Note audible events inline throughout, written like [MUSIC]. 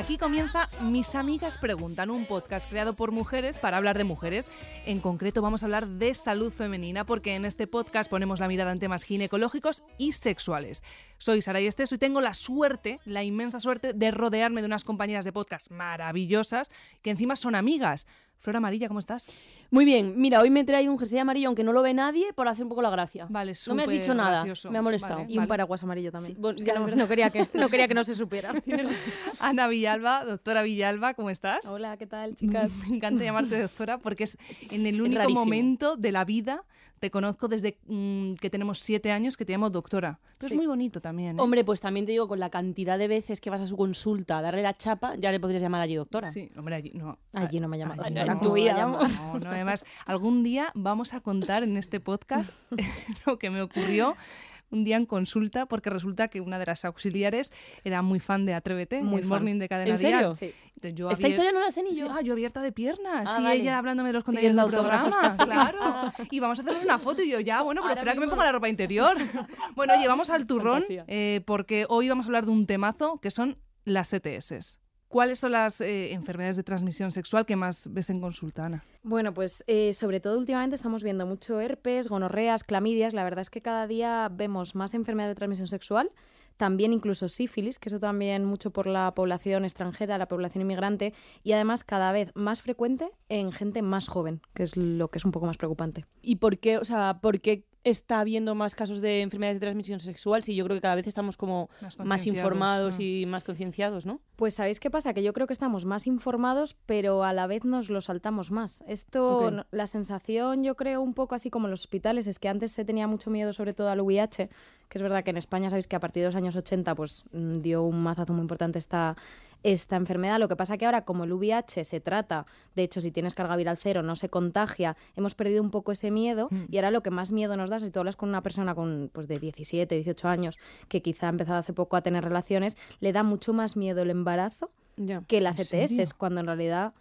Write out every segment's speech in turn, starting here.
Aquí comienza Mis amigas preguntan, un podcast creado por mujeres para hablar de mujeres. En concreto vamos a hablar de salud femenina porque en este podcast ponemos la mirada en temas ginecológicos y sexuales. Soy Sara Esteso y tengo la suerte, la inmensa suerte de rodearme de unas compañeras de podcast maravillosas que encima son amigas. Flor Amarilla, ¿cómo estás? Muy bien, mira, hoy me traigo un jersey amarillo, aunque no lo ve nadie, por hacer un poco la gracia. Vale, No me has dicho nada, me ha molestado. Vale, Y un paraguas amarillo también. Sí, bueno, que no, no quería que, no quería que no se supiera. [LAUGHS] Ana Villalba, doctora Villalba, ¿cómo estás? Hola, ¿qué tal, chicas? Me [LAUGHS] encanta llamarte doctora porque es en el único rarísimo. momento de la vida, te conozco desde mm, que tenemos siete años, que te llamo doctora. Pero Sí. es muy bonito también. ¿eh? Hombre, pues también te digo, con la cantidad de veces que vas a su consulta a darle la chapa, ya le podrías llamar allí doctora. Sí, hombre, allí no. Allí no me llamas doctora. En tu ¿cómo me vida, llamas? No, no, además, algún día vamos a contar en este podcast [LAUGHS] lo que me ocurrió un día en consulta, porque resulta que una de las auxiliares era muy fan de Atrévete, Muy morning de Cadena ¿En serio? Sí. Entonces, yo Esta abier- historia no la sé ni yo. Ah, yo abierta de piernas. Ah, y vale. ella hablándome de los contenidos del programa. [LAUGHS] Claro. Y vamos a hacernos una foto y yo ya, bueno, pero Ahora espera que me ponga la ropa interior. [LAUGHS] bueno, oye, vamos al turrón eh, porque hoy vamos a hablar de un temazo que son las ETS. ¿Cuáles son las eh, enfermedades de transmisión sexual que más ves en consulta, Ana? Bueno, pues eh, sobre todo últimamente estamos viendo mucho herpes, gonorreas, clamidias. La verdad es que cada día vemos más enfermedades de transmisión sexual, también incluso sífilis, que eso también mucho por la población extranjera, la población inmigrante, y además cada vez más frecuente en gente más joven, que es lo que es un poco más preocupante. ¿Y por qué, o sea, por qué está habiendo más casos de enfermedades de transmisión sexual si yo creo que cada vez estamos como Más informados ¿no? y más concienciados, ¿no? Pues ¿sabéis qué pasa? Que yo creo que estamos más informados, pero a la vez nos lo saltamos más. Esto, no- la sensación, yo creo, un poco así como en los hospitales, es que antes se tenía mucho miedo sobre todo al VIH, que es verdad que en España sabéis que a partir de los años 80 pues mm, dio un mazazo muy importante esta, esta enfermedad. Lo que pasa que ahora como el VIH se trata, de hecho si tienes carga viral cero no se contagia, hemos perdido un poco ese miedo Mm. y ahora lo que más miedo nos da, si tú hablas con una persona con, pues, de 17, 18 años que quizá ha empezado hace poco a tener relaciones, le da mucho más miedo el embarazo que las ¿En ETS, serio? cuando en realidad,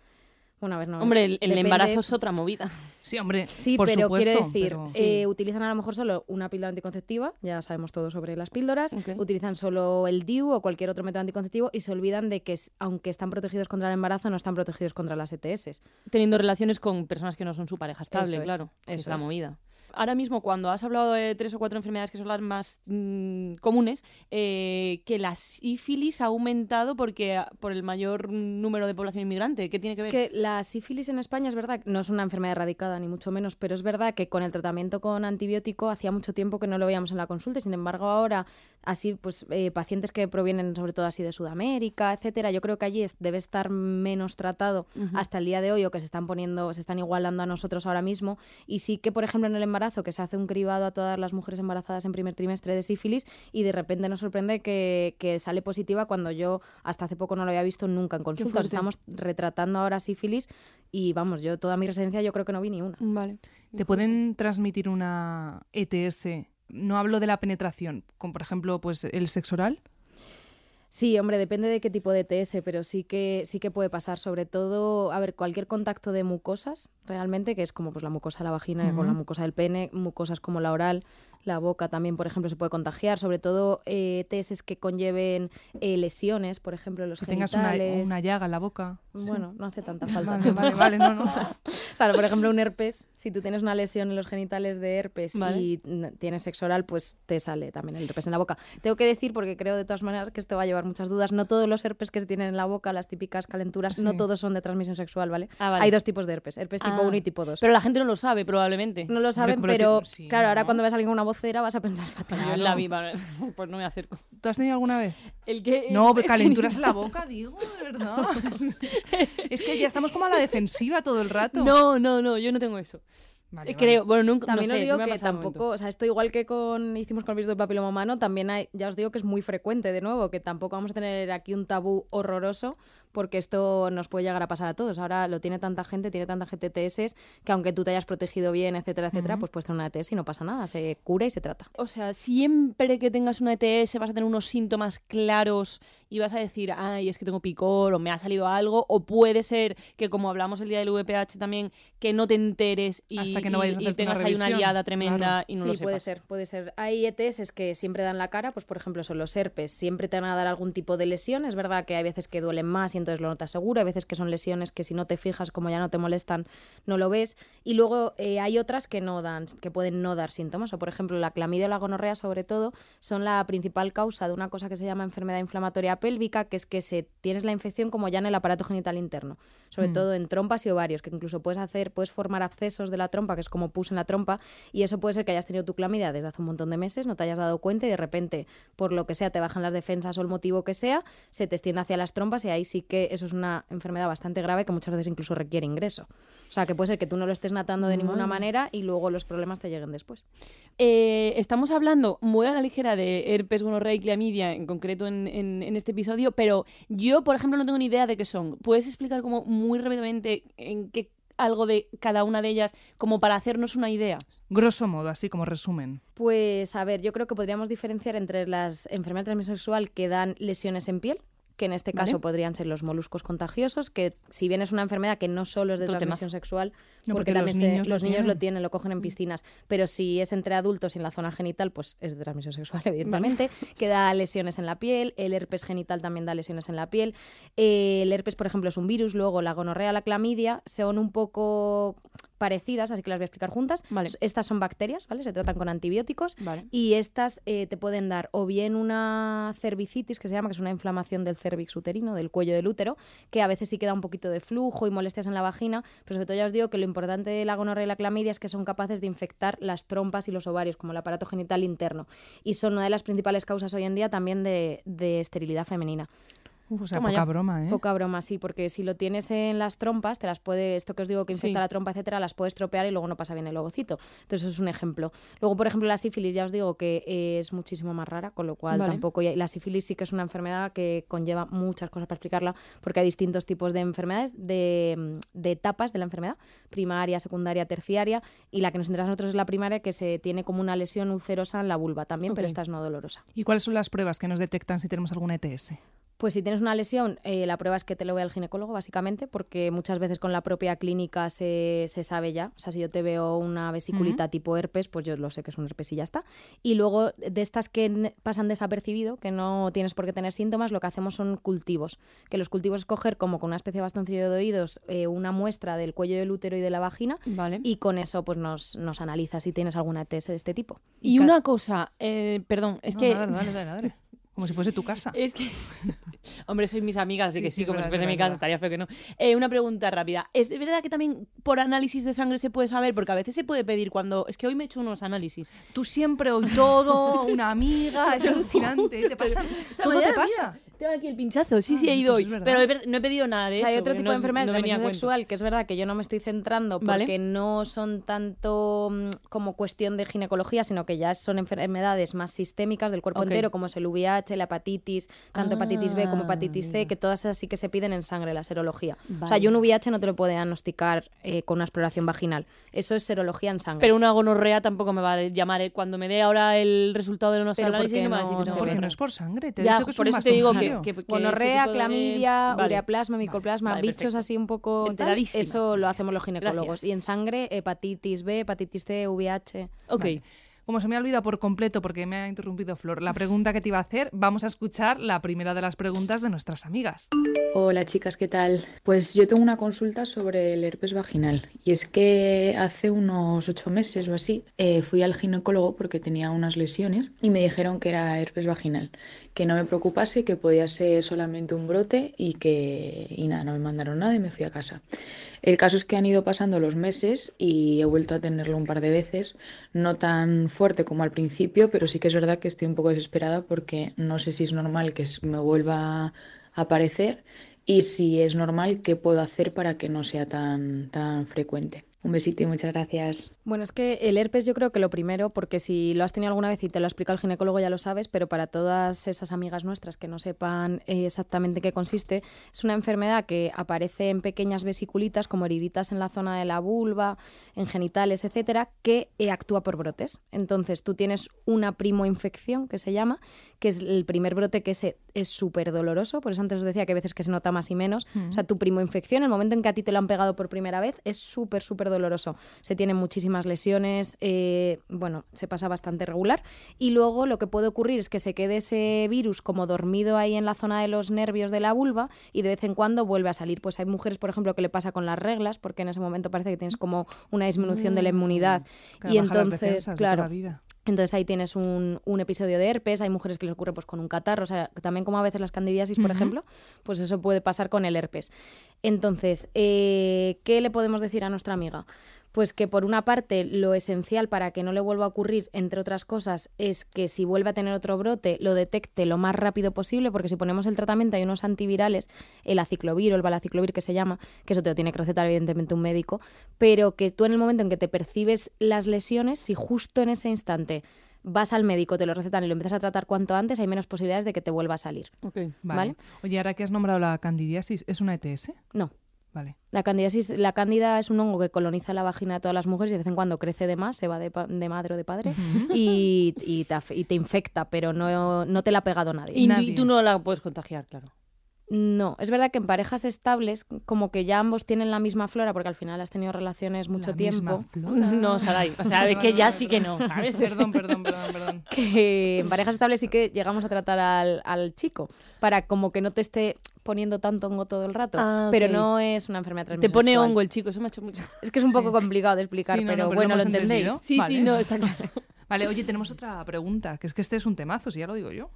bueno, a ver, no. Hombre, el, embarazo es otra movida. Sí, hombre, Sí, por pero supuesto, quiero decir, pero- eh, utilizan a lo mejor solo una píldora anticonceptiva, ya sabemos todo sobre las píldoras, utilizan solo el DIU o cualquier otro método anticonceptivo y se olvidan de que, es- aunque están protegidos contra el embarazo, no están protegidos contra las ETS. Teniendo relaciones con personas que no son su pareja estable, Eso es, claro. es eso la es. movida. Ahora mismo, cuando has hablado de tres o cuatro enfermedades que son las más mm, comunes, eh, que la sífilis ha aumentado porque ah, por el mayor número de población inmigrante. ¿Qué tiene que Es ver? que la sífilis en España es verdad, no es una enfermedad erradicada ni mucho menos, pero es verdad que con el tratamiento con antibiótico hacía mucho tiempo que no lo veíamos en la consulta. Sin embargo, ahora así pues eh, pacientes que provienen sobre todo así de Sudamérica, etcétera, yo creo que allí es- debe estar menos tratado hasta el día de hoy o que se están poniendo, se están igualando a nosotros ahora mismo. Y sí que, por ejemplo, en el embarazo, que se hace un cribado a todas las mujeres embarazadas en primer trimestre de sífilis y de repente nos sorprende que, que sale positiva cuando yo hasta hace poco no lo había visto nunca en consulta. fuerte. Estamos retratando ahora sífilis y vamos, yo toda mi residencia yo creo que no vi ni una. Vale. ¿Te pueden transmitir una ETS? No hablo de la penetración, como por ejemplo pues el sexo oral. Sí, hombre, depende de qué tipo de TS, pero sí que sí que puede pasar, sobre todo, a ver, cualquier contacto de mucosas, realmente, que es como pues la mucosa de la vagina con la mucosa del pene, mucosas como la oral, la boca también, por ejemplo, se puede contagiar, sobre todo eh, TS que conlleven eh, lesiones, por ejemplo, en los Que tengas una, genitales. una llaga en la boca. Bueno, no hace tanta [LAUGHS] falta. Vale, vale, vale, no, no. [LAUGHS] O sea, por ejemplo, un herpes, si tú tienes una lesión en los genitales de herpes Vale. y tienes sexo oral, pues te sale también el herpes en la boca. Tengo que decir, porque creo de todas maneras que esto va a llevar muchas dudas, no todos los herpes que se tienen en la boca, las típicas calenturas, no todos son de transmisión sexual, ¿vale? Ah, vale. Hay dos tipos de herpes, herpes tipo Ah, 1 y tipo 2. Pero la gente no lo sabe, probablemente. No lo saben, pero pero, te- sí, claro, ahora cuando ves a alguien con una vocera vas a pensar [LAUGHS] fatal. Yo en la vida, [LAUGHS] pues no me acerco. ¿Tú has tenido alguna vez? El que, No, [LAUGHS] calenturas en la boca, digo, de verdad. es que ya estamos como a la defensiva todo el rato. No, no, no, yo no tengo eso. Vale, vale. Creo, bueno, nunca También no os sé, digo no que tampoco, o sea, esto igual que con hicimos con el virus del papiloma humano, también hay, ya os digo que es muy frecuente de nuevo, que tampoco vamos a tener aquí un tabú horroroso, porque esto nos puede llegar a pasar a todos. Ahora lo tiene tanta gente, tiene tanta gente TS, que aunque tú te hayas protegido bien, etcétera, etcétera, pues puedes tener una ETS y no pasa nada, se cura y se trata. O sea, siempre que tengas una ETS vas a tener unos síntomas claros y vas a decir, ay, es que tengo picor o me ha salido algo, o puede ser que como hablamos el día del VPH también, que no te enteres y, Hasta que no vayas a y- y hacerte una tengas ahí una liada tremenda claro. y no sí, lo puede sepas. ser, puede ser. Hay ETS que siempre dan la cara, pues por ejemplo son los herpes, siempre te van a dar algún tipo de lesión, es verdad que hay veces que duelen más y entonces lo notas seguro, hay veces que son lesiones que si no te fijas, como ya no te molestan, no lo ves, y luego eh, hay otras que no dan, que pueden no dar síntomas, o por ejemplo la clamidia o la gonorrea sobre todo son la principal causa de una cosa que se llama enfermedad inflamatoria pélvica, que es que se tienes la infección como ya en el aparato genital interno, sobre Mm. todo en trompas y ovarios, que incluso puedes hacer, puedes formar abscesos de la trompa, que es como pus en la trompa, y eso puede ser que hayas tenido tu clamidia desde hace un montón de meses, no te hayas dado cuenta y de repente, por lo que sea, te bajan las defensas o el motivo que sea, se te extiende hacia las trompas y ahí sí que eso es una enfermedad bastante grave que muchas veces incluso requiere ingreso. O sea, que puede ser que tú no lo estés natando de ninguna manera y luego los problemas te lleguen después. Eh, estamos hablando muy a la ligera de herpes, gonorrea y clamidia, en concreto en, en- en este episodio, pero yo, por ejemplo, no tengo ni idea de qué son. ¿Puedes explicar como muy rápidamente en qué algo de cada una de ellas, como para hacernos una idea? Grosso modo, así como resumen. Pues a ver, yo creo que podríamos diferenciar entre las enfermedades de transmisión sexual que dan lesiones en piel, que en este Vale. caso podrían ser los moluscos contagiosos, que si bien es una enfermedad que no solo es de transmisión sexual, No, porque, porque los también se- niños lo los niños lo tienen, lo cogen en piscinas, pero si es entre adultos y en la zona genital, pues es de transmisión sexual, [LAUGHS] evidentemente, que da lesiones en la piel, el herpes genital también da lesiones en la piel, Eh, el herpes, por ejemplo, es un virus, luego la gonorrea, la clamidia, son un poco parecidas, así que las voy a explicar juntas. Vale. Estas son bacterias, ¿vale? Se tratan con antibióticos. Vale. Y estas eh, te pueden dar o bien una cervicitis, que se llama, que es una inflamación del cervix uterino, del cuello del útero, que a veces sí queda un poquito de flujo y molestias en la vagina, pero sobre todo ya os digo que lo importante de la gonorrea y la clamidia es que son capaces de infectar las trompas y los ovarios, como el aparato genital interno. Y son una de las principales causas hoy en día también de, de esterilidad femenina. Uf, o sea, Toma poca ya. broma, ¿eh? Poca broma, sí, porque si lo tienes en las trompas, te las puede, esto que os digo que infecta Sí. la trompa, etcétera, las puedes tropear y luego no pasa bien el ovocito. Entonces, eso es un ejemplo. Luego, por ejemplo, la sífilis, ya os digo que es muchísimo más rara, con lo cual Vale. tampoco. La sífilis sí que es una enfermedad que conlleva muchas cosas para explicarla, porque hay distintos tipos de enfermedades, de, mm, de etapas de la enfermedad, primaria, secundaria, terciaria, y la que nos interesa a nosotros es la primaria, que se tiene como una lesión ulcerosa en la vulva también, pero esta es no dolorosa. ¿Y cuáles son las pruebas que nos detectan si tenemos alguna ETS? Pues si tienes una lesión, eh, la prueba es que te lo vea el ginecólogo, básicamente, porque muchas veces con la propia clínica se, se sabe ya. O sea, si yo te veo una vesiculita tipo herpes, pues yo lo sé que es un herpes y ya está. Y luego, de estas que pasan desapercibido, que no tienes por qué tener síntomas, lo que hacemos son cultivos. Que los cultivos es coger como con una especie de bastoncillo de oídos eh, una muestra del cuello del útero y de la vagina Vale. y con eso pues nos, nos analiza si tienes alguna ETS de este tipo. Y una cosa, eh, perdón, es No, que... Dale, dale, dale. Como si fuese tu casa. Es que. [LAUGHS] Hombre, sois mis amigas, así Sí, que sí, como si fuese es mi casa, es estaría feo que no. Eh, una pregunta rápida. ¿Es verdad que también por análisis de sangre se puede saber? Porque a veces se puede pedir cuando. Es que hoy me he hecho unos análisis. Tú siempre hoy todo, [LAUGHS] una amiga, es alucinante. Te pasa, todo te pasa. Tengo aquí el pinchazo, sí, Ah, sí, he ido pues hoy. Pero no he pedido nada de O eso. sea, hay otro tipo no- de enfermedades no de transmisión sexual que es verdad que yo no me estoy centrando Vale. porque no son tanto mm, como cuestión de ginecología, sino que ya son enfermedades más sistémicas del cuerpo entero, como es el VIH, la hepatitis, tanto hepatitis B como Ah, hepatitis C, que todas esas sí que se piden en sangre, la serología. O sea, Vale. yo un VIH no te lo puedo diagnosticar eh, con una exploración vaginal. Eso es serología en sangre. Pero una gonorrea tampoco me va a llamar. eh. Cuando me dé ahora el resultado de unos análisis, no me va a no decir que se No, porque no es por sangre. Te he Ya, dicho que es por un eso te digo que, que, que Gonorrea, de- clamidia, Vale. ureaplasma, micoplasma, Vale, bichos perfecto. así un poco tal, eso lo hacemos los ginecólogos. Gracias. Y en sangre, hepatitis B, hepatitis C, VIH. Ok. Como se me ha olvidado por completo porque me ha interrumpido Flor, la pregunta que te iba a hacer, vamos a escuchar la primera de las preguntas de nuestras amigas. Hola chicas, ¿qué tal? Pues yo tengo una consulta sobre el herpes vaginal y es que hace unos ocho meses o así eh, fui al ginecólogo porque tenía unas lesiones y me dijeron que era herpes vaginal, que no me preocupase, que podía ser solamente un brote y que y nada, no me mandaron nada y me fui a casa. El caso es que han ido pasando los meses y he vuelto a tenerlo un par de veces, no tan fuerte como al principio, pero sí que es verdad que estoy un poco desesperada porque no sé si es normal que me vuelva a aparecer y si es normal, qué puedo hacer para que no sea tan, tan frecuente. Un besito y muchas gracias. Bueno, es que el herpes yo creo que lo primero, porque si lo has tenido alguna vez y te lo ha explicado el ginecólogo ya lo sabes, pero para todas esas amigas nuestras que no sepan eh, exactamente qué consiste, es una enfermedad que aparece en pequeñas vesiculitas como heriditas en la zona de la vulva, en genitales, etcétera, que eh, actúa por brotes. Entonces tú tienes una primoinfección que se llama, que es el primer brote que ese es súper doloroso, por eso antes os decía que a veces que se nota más y menos. O sea, tu primo infección, el momento en que a ti te lo han pegado por primera vez, es súper, súper doloroso. Se tienen muchísimas lesiones, eh, bueno, se pasa bastante regular. Y luego lo que puede ocurrir es que se quede ese virus como dormido ahí en la zona de los nervios de la vulva y de vez en cuando vuelve a salir. Pues hay mujeres, por ejemplo, que le pasa con las reglas, porque en ese momento parece que tienes como una disminución de la inmunidad. Mm. Claro, y las entonces, defensas de toda claro, la vida. Entonces ahí tienes un, un episodio de herpes, hay mujeres que les ocurre pues con un catarro, o sea, también como a veces las candidiasis, por ejemplo, pues eso puede pasar con el herpes. Entonces, eh, ¿qué le podemos decir a nuestra amiga? Pues que por una parte lo esencial para que no le vuelva a ocurrir, entre otras cosas, es que si vuelve a tener otro brote, lo detecte lo más rápido posible, porque si ponemos el tratamiento hay unos antivirales, el aciclovir o el balaciclovir que se llama, que eso te lo tiene que recetar evidentemente un médico, pero que tú en el momento en que te percibes las lesiones, si justo en ese instante vas al médico, te lo recetan y lo empiezas a tratar cuanto antes, hay menos posibilidades de que te vuelva a salir. Ok. Vale. ¿Vale? Oye, ahora que has nombrado la candidiasis, ¿es una ETS? No. Vale. La candidiasis, la cándida es un hongo que coloniza la vagina de todas las mujeres y de vez en cuando crece de más, se va de, madre o de padre y, y te, af- y te infecta, pero no, no te la ha pegado nadie. Y, Nadie. y tú no la puedes contagiar, claro. No, es verdad que en parejas estables, como que ya ambos tienen la misma flora, porque al final has tenido relaciones mucho La tiempo, misma flora. [LAUGHS] No, Saray. O sea, es que ya sí que no, ¿sabes? Perdón, perdón, perdón, perdón. [LAUGHS] que en parejas estables sí que llegamos a tratar al, al chico, para como que no te esté poniendo tanto hongo todo el rato, Ah, pero no es una enfermedad Te transmisión pone sexual. hongo el chico, eso me ha hecho mucho. Es que es un poco Sí. complicado de explicar, Sí, no, no, pero bueno, lo entendéis. entendido. Sí, Vale. sí, no, está claro. [LAUGHS] Vale, oye, tenemos otra pregunta, que es que este es un temazo, si ya lo digo yo.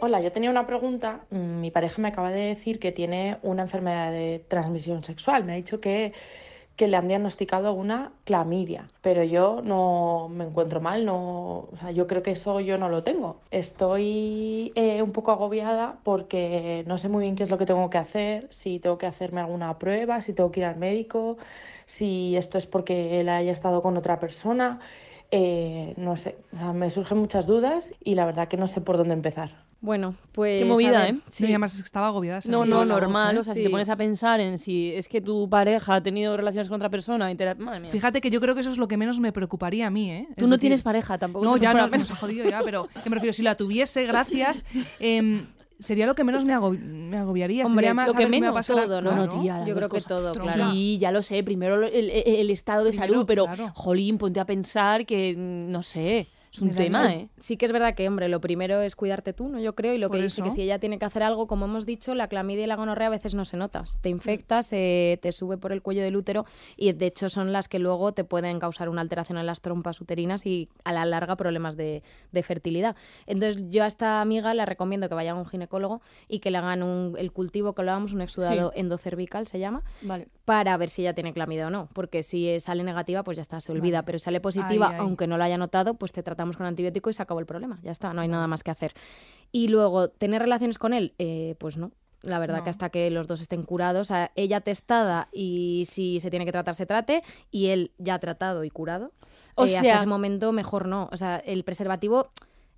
Hola, yo tenía una pregunta. Mm, Mi pareja me acaba de decir que tiene una enfermedad de transmisión sexual. Me ha dicho que, que le han diagnosticado una clamidia, pero yo no me encuentro mal, no, o sea, yo creo que eso yo no lo tengo. Estoy eh, un poco agobiada porque no sé muy bien qué es lo que tengo que hacer, si tengo que hacerme alguna prueba, si tengo que ir al médico, si esto es porque él haya estado con otra persona. Eh, no sé, o sea, me surgen muchas dudas y la verdad que no sé por dónde empezar. Bueno, pues. Qué movida, ¿eh? Sí. además estaba agobiada. esa No, no, voz, normal. ¿eh? O sea, si te pones a pensar en si es que tu pareja ha tenido relaciones con otra persona y te la... Madre mía. Fíjate que yo creo que eso es lo que menos me preocuparía a mí, ¿eh? Tú Es no decir, tienes pareja tampoco. No, ya no, a pensar. nos ha jodido ya, pero que me refiero, si la tuviese, gracias, [LAUGHS] em, sería lo que menos me, agobi- me agobiaría. Hombre, sería más lo que me menos, pasar. todo, ¿no? Claro. Bueno, tía, Yo creo que cosas. todo, Tronca. claro. Sí, ya lo sé. Primero lo- el, el- el estado de Primero, salud, pero, claro. jolín, ponte a pensar que, mm, no sé, es un tema. ¿eh? Sí que es verdad que, hombre, lo primero es cuidarte tú, ¿no? Yo creo, y lo que dice eso. que si ella tiene que hacer algo, como hemos dicho, la clamidia y la gonorrea a veces no se notas. Te infectas, eh, te sube por el cuello del útero y de hecho son las que luego te pueden causar una alteración en las trompas uterinas y a la larga problemas de, de fertilidad. Entonces yo a esta amiga le recomiendo que vaya a un ginecólogo y que le hagan un, el cultivo que hablábamos, un exudado endocervical se llama, Vale. para ver si ella tiene clamidia o no, porque si sale negativa, pues ya está, se olvida, Vale. pero si sale positiva, Ay, ay. aunque no lo haya notado, pues te tratamos con antibiótico y se acabó el problema, ya está, no hay nada más que hacer. Y luego, ¿tener relaciones con él? Eh, pues no. La verdad No. que hasta que los dos estén curados, o sea, ella testada y si se tiene que tratar, se trate, y él ya tratado y curado. O eh, hasta sea- ese momento mejor no. O sea, el preservativo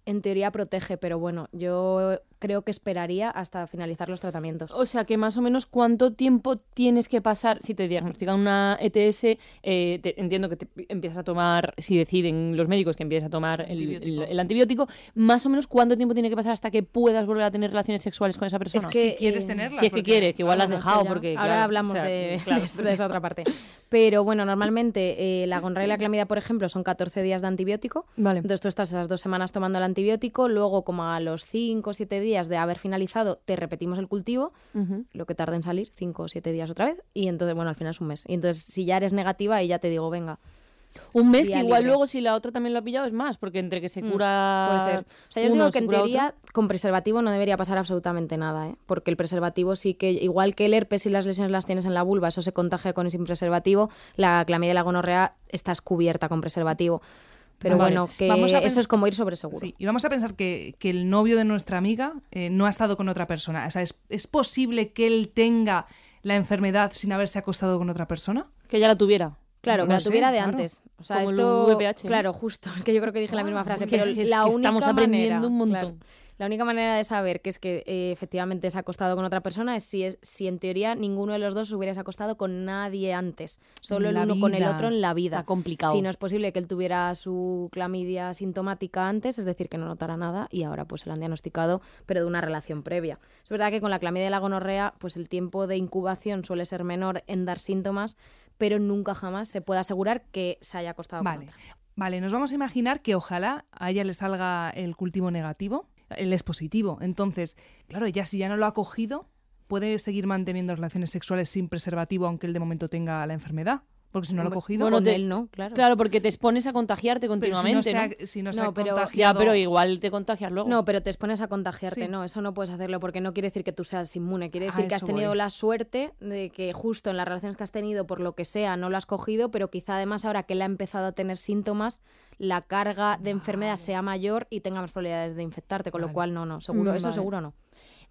en teoría protege, pero bueno, yo creo que esperaría hasta finalizar los tratamientos. O sea, que más o menos cuánto tiempo tienes que pasar si te diagnostican una ETS. eh, te- entiendo que te empiezas a tomar, si deciden los médicos que empieces a tomar el, Antibiótico. el- el antibiótico, más o menos cuánto tiempo tiene que pasar hasta que puedas volver a tener relaciones sexuales con esa persona. Es que, si quieres eh, tenerlas. si es que quieres, que igual la has dejado ya. porque... Ahora claro, hablamos o sea, de, [LAUGHS] claro. de [LAUGHS] eso- de esa otra parte. Pero bueno, normalmente eh, la gonorrea y la clamidia, por ejemplo, son 14 días de antibiótico. Vale. Entonces tú estás esas dos semanas tomando el antibiótico, luego como a los 5 o 7 días de haber finalizado, te repetimos el cultivo, lo que tarda en salir, 5 o 7 días otra vez, y entonces, bueno, al final es un mes. Y entonces, si ya eres negativa, ahí ya te digo, venga, Un mes que igual libre. luego si la otra también lo ha pillado es más, porque entre que se Mm, cura... puede ser. O sea, yo os uno, digo que en otro. teoría con preservativo no debería pasar absolutamente nada, ¿eh? porque el preservativo sí que, igual que el herpes y las lesiones las tienes en la vulva, eso se contagia con y sin preservativo, la clamidia y la gonorrea estás cubierta con preservativo. Pero Vale. bueno, que Vamos a eso es como ir sobre seguro. Sí, y vamos a pensar que, que el novio de nuestra amiga eh, no ha estado con otra persona. O sea, ¿es, ¿es posible que él tenga la enfermedad sin haberse acostado con otra persona? Que ya la tuviera. Claro, No que la sé, tuviera de claro. antes. O sea, Como el esto, claro, justo. Es que yo creo que dije la misma frase, Es que- pero es que- la única estamos aprendiendo manera, un montón. claro, La única manera de saber que es que eh, efectivamente se ha acostado con otra persona es si, es si en teoría ninguno de los dos se hubiera acostado con nadie antes, solo el uno con el otro en la vida. Está complicado. Si no es posible que él tuviera su clamidia sintomática antes, es decir, que no notara nada y ahora pues se la han diagnosticado, pero de una relación previa. Es verdad que con la clamidia y la gonorrea, pues el tiempo de incubación suele ser menor en dar síntomas, pero nunca jamás se puede asegurar que se haya acostado Vale. con otra. Vale, nos vamos a imaginar que ojalá a ella le salga el cultivo negativo, él es positivo. Entonces, claro, ella si ya no lo ha cogido, puede seguir manteniendo relaciones sexuales sin preservativo aunque él de momento tenga la enfermedad. Porque si no lo ha cogido, bueno, con te- él no, claro. Claro, porque te expones a contagiarte pero si no continuamente, se ¿no? ha, si no se No, ha pero- Ya, pero igual te contagias luego. No, pero te expones a contagiarte, Sí. no, eso no puedes hacerlo porque no quiere decir que tú seas inmune, quiere decir que has tenido voy. la suerte de que justo en las relaciones que has tenido, por lo que sea, no lo has cogido, pero quizá además ahora que él ha empezado a tener síntomas, la carga de enfermedad sea mayor y tenga más probabilidades de infectarte, con Vale. lo cual no, no, seguro, eso vale. seguro no.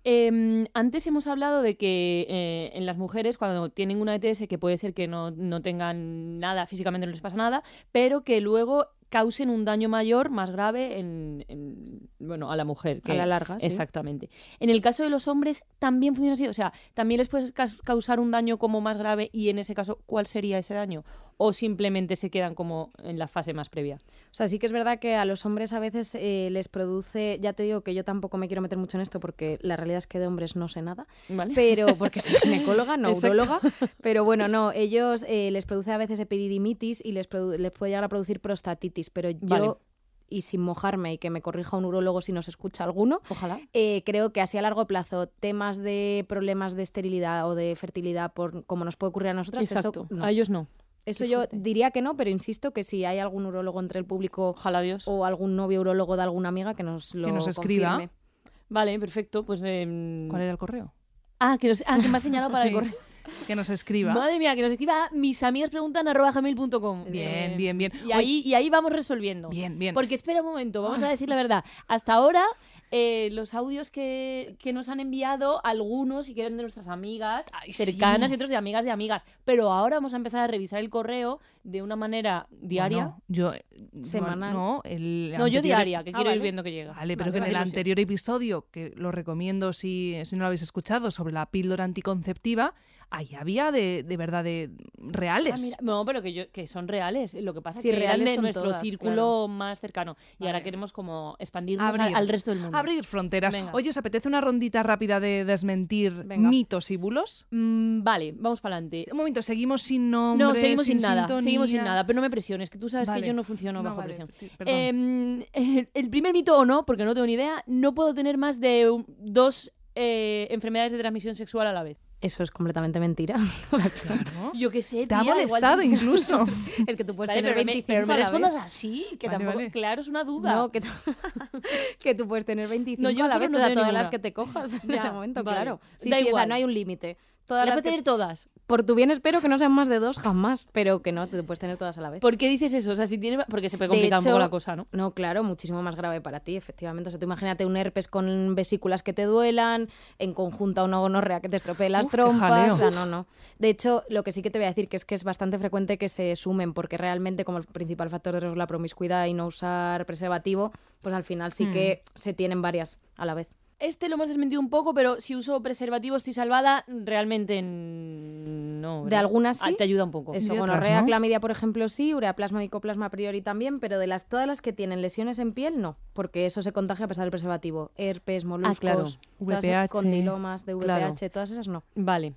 Eh, antes hemos hablado de que eh, en las mujeres, cuando tienen una ETS, que puede ser que no, no tengan nada, físicamente no les pasa nada, pero que luego causen un daño mayor, más grave, en, en- bueno, a la mujer. A la larga, sí. Exactamente. En el caso de los hombres, también funciona así. O sea, también les puedes cas- causar un daño como más grave y en ese caso, ¿cuál sería ese daño? O simplemente se quedan como en la fase más previa. O sea, sí que es verdad que a los hombres a veces eh, les produce, ya te digo que yo tampoco me quiero meter mucho en esto porque la realidad es que de hombres no sé nada, ¿Vale? pero porque soy [LAUGHS] ginecóloga, no urologa, pero bueno, no, ellos eh, les produce a veces epididimitis y les, les puede llegar a producir prostatitis, pero yo, Vale. y sin mojarme y que me corrija un urólogo si nos escucha alguno, Ojalá. eh, creo que así a largo plazo temas de problemas de esterilidad o de fertilidad, por como nos puede ocurrir a nosotras, Exacto. eso, no. A ellos no. Eso qué yo fuerte. diría que no, pero insisto que si hay algún urólogo entre el público Ojalá Dios. o algún novio urólogo de alguna amiga que nos lo nos escriba. confirme. Vale, perfecto. Pues. em, ¿Cuál era el correo? Ah, que, nos... ah, que me ha señalado para [LAUGHS] Sí. el correo. Que nos escriba. Madre mía, que nos escriba a mis amigas preguntan arroba gmail.com. Bien, bien, bien. Y ahí, y ahí vamos resolviendo. Bien, bien. Porque espera un momento, vamos a decir la verdad. Hasta ahora, eh, los audios que, que nos han enviado, algunos y que eran de nuestras amigas Ay, sí. cercanas y otros de amigas de amigas. Pero ahora vamos a empezar a revisar el correo de una manera diaria. Bueno, yo... eh, Semanal. No, el no, yo diaria, que Ah, quiero ir viendo que llega. Vale, pero Vale, que en el anterior episodio, que lo recomiendo si, si no lo habéis escuchado, sobre la píldora anticonceptiva, ahí había de, de verdad de reales. Ah, mira, no, pero que, yo, que son reales. Lo que pasa es Sí, que eran reales de son nuestro todas, círculo claro. más cercano. Y Vale. ahora queremos como expandirnos al- Abrir. al resto del mundo. Abrir fronteras. Venga. Oye, ¿os apetece una rondita rápida de desmentir Venga. mitos y bulos? Mm, vale, vamos para adelante. Un momento, seguimos sin nombre, No, seguimos sin, nada. sintonía? Seguimos sin nada, pero no me presiones, que tú sabes Vale. que yo no funciono No, bajo vale, presión. sí. Em, [LAUGHS] el primer mito o no, porque no tengo ni idea, no puedo tener más de un- dos eh, enfermedades de transmisión sexual a la vez. Eso es completamente mentira. [LAUGHS] Claro. Yo qué sé, Te ha tía, igual molestado tú- incluso. [LAUGHS] [LAUGHS] es que tú puedes Vale, tener pero, me, 25 pero me a la respondas vez. así, que Vale, tampoco, vale. claro, es una duda. No, que tú, que tú puedes tener 25 No, yo a la vez, que no todas, todas las ninguna. que te cojas en Ya, ese momento, vale. claro. Sí, Da sí, o sea, igual. no hay un límite. Todas Las las puedes que- tener todas. Por tu bien espero que no sean más de dos jamás, pero que no, te puedes tener todas a la vez. ¿Por qué dices eso? O sea, si tienes... Porque se puede De complicar un poco la cosa, ¿no? No, claro, muchísimo más grave para ti, efectivamente. O sea, tú imagínate un herpes con vesículas que te duelan, en conjunto a una gonorrea que te estropee las Uf, trompas. O sea, no, no. De hecho, lo que sí que te voy a decir que es que es bastante frecuente que se sumen, porque realmente como el principal factor de riesgo es la promiscuidad y no usar preservativo, pues al final sí que se tienen varias a la vez. Este lo hemos desmentido un poco, pero si uso preservativo estoy salvada, realmente no. De algunas Ah, sí. Te ayuda un poco. Eso, gonorrea, ¿no? clamidia, por ejemplo, sí, ureaplasma, micoplasma a priori también, pero de las todas las que tienen lesiones en piel, no, porque eso se contagia a pesar del preservativo. Herpes, moluscos, claro. todas VPH. condilomas, de VPH, Claro. todas esas no. Vale.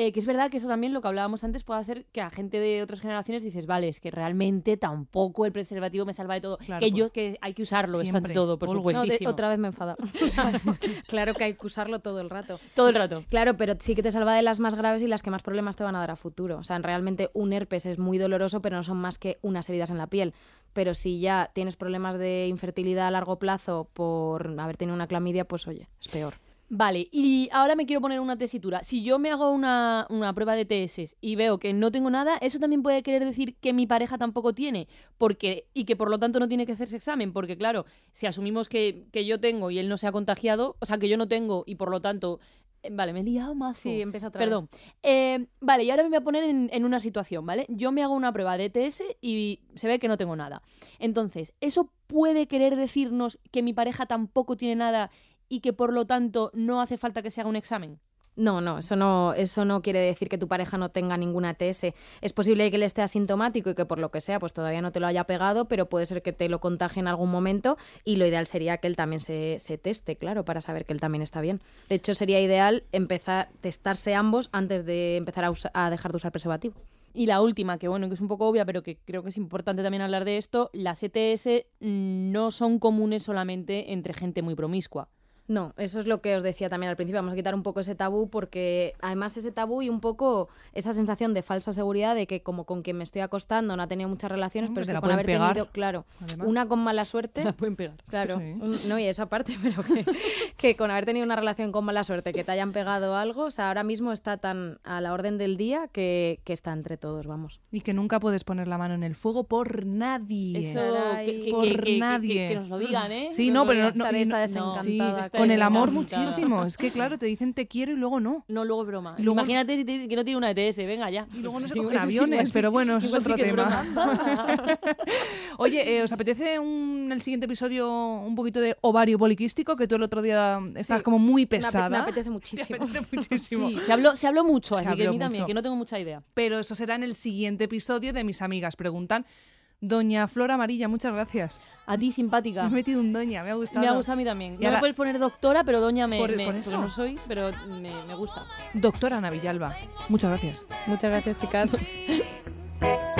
Eh, que es verdad que eso también, lo que hablábamos antes, puede hacer que a gente de otras generaciones dices, vale, es que realmente tampoco el preservativo me salva de todo. Claro, que pues, yo que hay que usarlo, esto ante siempre, todo, por always. No, de- otra vez me enfada. [LAUGHS] [LAUGHS] claro que hay que usarlo todo el rato. Todo el rato. Claro, pero sí que te salva de las más graves y las que más problemas te van a dar a futuro. O sea, realmente un herpes es muy doloroso, pero no son más que unas heridas en la piel. Pero si ya tienes problemas de infertilidad a largo plazo por haber tenido una clamidia, pues oye, es peor. Vale, y ahora me quiero poner una tesitura. Si yo me hago una, una prueba de TS y veo que no tengo nada, eso también puede querer decir que mi pareja tampoco tiene, porque y que por lo tanto no tiene que hacerse examen, porque claro, si asumimos que, que yo tengo y él no se ha contagiado, o sea, que yo no tengo y por lo tanto... eh, Vale, me he liado más. Sí, empieza otra vez. Perdón. Eh, vale, y ahora me voy a poner en, en una situación, ¿vale? Yo me hago una prueba de ETS y se ve que no tengo nada. Entonces, ¿eso puede querer decirnos que mi pareja tampoco tiene nada y que por lo tanto no hace falta que se haga un examen? No, no, eso no, eso no quiere decir que tu pareja no tenga ninguna TS. Es posible que él esté asintomático y que por lo que sea, pues todavía no te lo haya pegado, pero puede ser que te lo contagie en algún momento y lo ideal sería que él también se, se teste, claro, para saber que él también está bien. De hecho, sería ideal empezar a testarse ambos antes de empezar a, usa- a dejar de usar preservativo. Y la última, que bueno, que es un poco obvia, pero que creo que es importante también hablar de esto, las ETS no son comunes solamente entre gente muy promiscua. No, eso es lo que os decía también al principio. Vamos a quitar un poco ese tabú porque además ese tabú y un poco esa sensación de falsa seguridad de que como con quien me estoy acostando no ha tenido muchas relaciones, Hombre, pero es te que la con pueden haber pegar, tenido, claro, además. una con mala suerte, [LAUGHS] La pueden pegar. claro, Sí, sí. un- no y eso aparte, [LAUGHS] pero que, que con haber tenido una relación con mala suerte, que te hayan pegado algo, o sea, ahora mismo está tan a la orden del día que, que está entre todos, vamos. Y que nunca puedes poner la mano en el fuego por nadie. Eso, Caray. que, que- Por que- que- que- nadie. que nos lo digan, ¿eh? Sí, no, lo pero no- no- no- Con el amor muchísimo. Es que claro, te dicen te quiero y luego no. No, luego broma. Luego- Imagínate si te dicen que no tiene una ETS, venga ya. Y luego no se Sí, cogen aviones, sí- pero bueno, eso es sí otro tema. [LAUGHS] Oye, eh, ¿os apetece un, el siguiente episodio un poquito de ovario poliquístico? Que tú el otro día estás como muy Me pesada. Me apetece [LAUGHS] Te muchísimo. apetece muchísimo. Sí, se habló, se habló mucho, Se así que a mí también, que no tengo mucha idea. Pero eso será en el siguiente episodio de Mis Amigas Preguntan. Doña Flor Amarilla, muchas gracias. A ti, simpática. Me he metido un doña, me ha gustado. Me ha gustado a mí también. Y no ahora- me puedes poner doctora, pero doña me, Por- me- por porque eso. no soy, pero me, me gusta. Doctora Ana Villalba, muchas gracias. Muchas gracias, chicas. [LAUGHS]